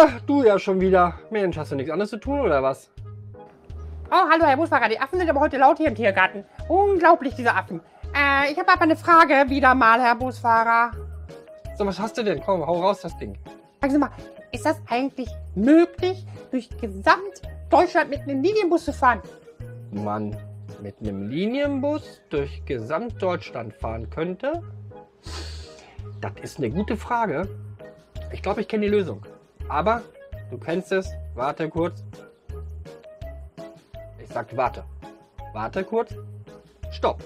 Ach, du ja schon wieder. Mensch, hast du nichts anderes zu tun oder was? Oh, hallo Herr Busfahrer, die Affen sind aber heute laut hier im Tiergarten. Unglaublich, diese Affen. Äh, ich habe aber eine Frage wieder mal, Herr Busfahrer. So, was hast du denn? Komm, hau raus das Ding. Sagen Sie mal, ist das eigentlich möglich, durch gesamt Deutschland mit einem Linienbus zu fahren? Mann, mit einem Linienbus durch Gesamtdeutschland fahren könnte? Das ist eine gute Frage. Ich glaube, ich kenne die Lösung. Aber du kennst es. Warte kurz. Ich sag warte. Warte kurz. Stopp.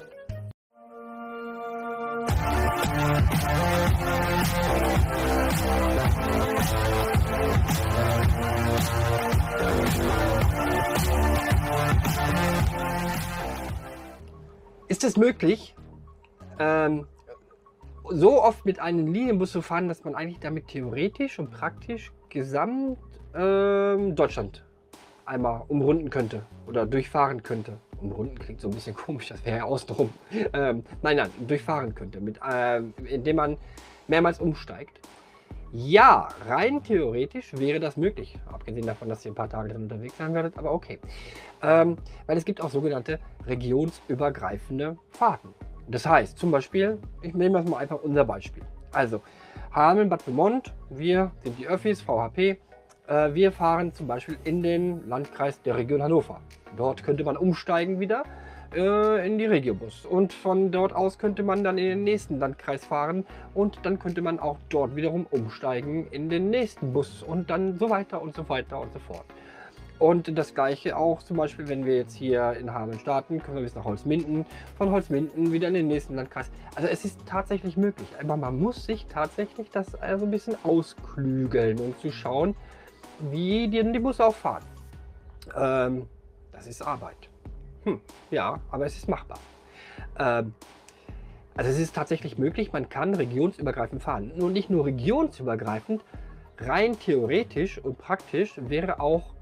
Ist es möglich, ähm, so oft mit einem Linienbus zu fahren, dass man eigentlich damit theoretisch und praktisch gesamt ähm, Deutschland einmal umrunden könnte oder durchfahren könnte. Umrunden klingt so ein bisschen komisch, das wäre ja außenrum. Ähm, nein, nein, durchfahren könnte, mit, ähm, indem man mehrmals umsteigt. Ja, rein theoretisch wäre das möglich. Abgesehen davon, dass ihr ein paar Tage drin unterwegs sein werdet, aber okay. Ähm, weil es gibt auch sogenannte regionsübergreifende Fahrten. Das heißt, zum Beispiel, ich nehme das mal einfach unser Beispiel. Also, Hameln, Bad Pyrmont, wir sind die Öffis, VHP. Äh, wir fahren zum Beispiel in den Landkreis der Region Hannover. Dort könnte man umsteigen wieder äh, in die Regiobus. Und von dort aus könnte man dann in den nächsten Landkreis fahren und dann könnte man auch dort wiederum umsteigen in den nächsten Bus und dann so weiter und so weiter und so fort. Und das gleiche auch zum Beispiel, wenn wir jetzt hier in Hameln starten, können wir bis nach Holzminden, von Holzminden wieder in den nächsten Landkreis. Also es ist tatsächlich möglich, aber man muss sich tatsächlich das also ein bisschen ausklügeln und zu schauen, wie die, die Busse auch fahren. Ähm, das ist Arbeit. Hm, ja, aber es ist machbar. Ähm, also es ist tatsächlich möglich, man kann regionsübergreifend fahren. Nur nicht nur regionsübergreifend, rein theoretisch und praktisch wäre auch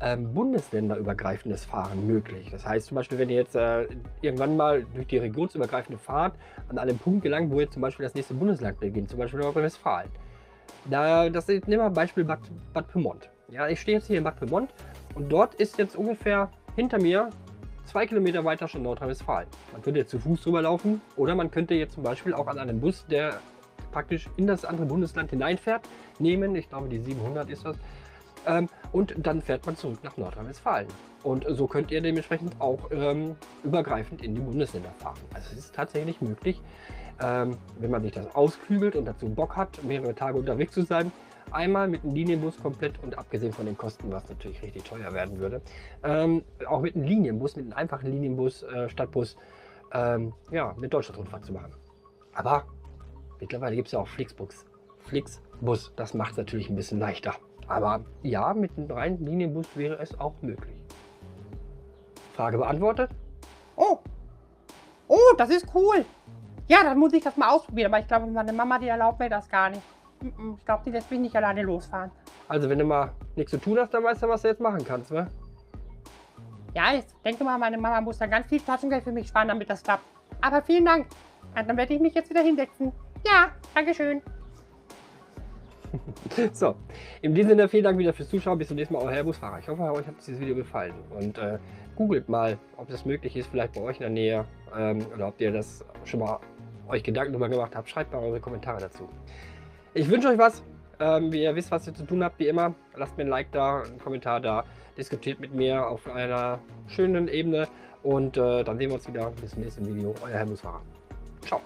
ähm, bundesländerübergreifendes Fahren möglich. Das heißt zum Beispiel, wenn ihr jetzt äh, irgendwann mal durch die regionsübergreifende Fahrt an einem Punkt gelangt, wo ihr zum Beispiel das nächste Bundesland beginnt, zum Beispiel Nordrhein-Westfalen. Da, das nehmen wir Beispiel Bad, Bad Pyrmont. Ja, ich stehe jetzt hier in Bad Pyrmont und dort ist jetzt ungefähr hinter mir zwei Kilometer weiter schon Nordrhein-Westfalen. Man könnte jetzt zu Fuß drüber laufen oder man könnte jetzt zum Beispiel auch an einem Bus, der praktisch in das andere Bundesland hineinfährt, nehmen. Ich glaube, die 700 ist das. Ähm, und dann fährt man zurück nach Nordrhein-Westfalen. Und so könnt ihr dementsprechend auch ähm, übergreifend in die Bundesländer fahren. Also es ist tatsächlich möglich, ähm, wenn man sich das ausklügelt und dazu Bock hat, mehrere Tage unterwegs zu sein, einmal mit einem Linienbus komplett und abgesehen von den Kosten, was natürlich richtig teuer werden würde, ähm, auch mit einem Linienbus, mit einem einfachen Linienbus, äh, Stadtbus, ähm, ja, eine Deutschlandrundfahrt zu machen. Aber mittlerweile gibt es ja auch Flixbus. Flixbus, das macht es natürlich ein bisschen leichter. Aber ja, mit einem reinen Linienbus wäre es auch möglich. Frage beantwortet? Oh, oh, das ist cool. Ja, dann muss ich das mal ausprobieren. Aber ich glaube, meine Mama, die erlaubt mir das gar nicht. Ich glaube, die lässt mich nicht alleine losfahren. Also wenn du mal nichts zu tun hast, dann weißt du, was du jetzt machen kannst, wa? Ja, ich denke mal, meine Mama muss da ganz viel Taschengeld für mich sparen, damit das klappt. Aber vielen Dank. dann werde ich mich jetzt wieder hinsetzen. Ja, Dankeschön. so, in diesem Sinne vielen Dank wieder fürs Zuschauen. Bis zum nächsten Mal, euer Herr Busfahrer. Ich hoffe, euch hat dieses Video gefallen. Und äh, googelt mal, ob das möglich ist, vielleicht bei euch in der Nähe. Ähm, oder ob ihr das schon mal euch Gedanken darüber gemacht habt. Schreibt mal eure Kommentare dazu. Ich wünsche euch was. Ähm, wie ihr wisst, was ihr zu tun habt, wie immer. Lasst mir ein Like da, einen Kommentar da. Diskutiert mit mir auf einer schönen Ebene. Und äh, dann sehen wir uns wieder bis zum nächsten Video. Euer Herr Busfahrer. Ciao.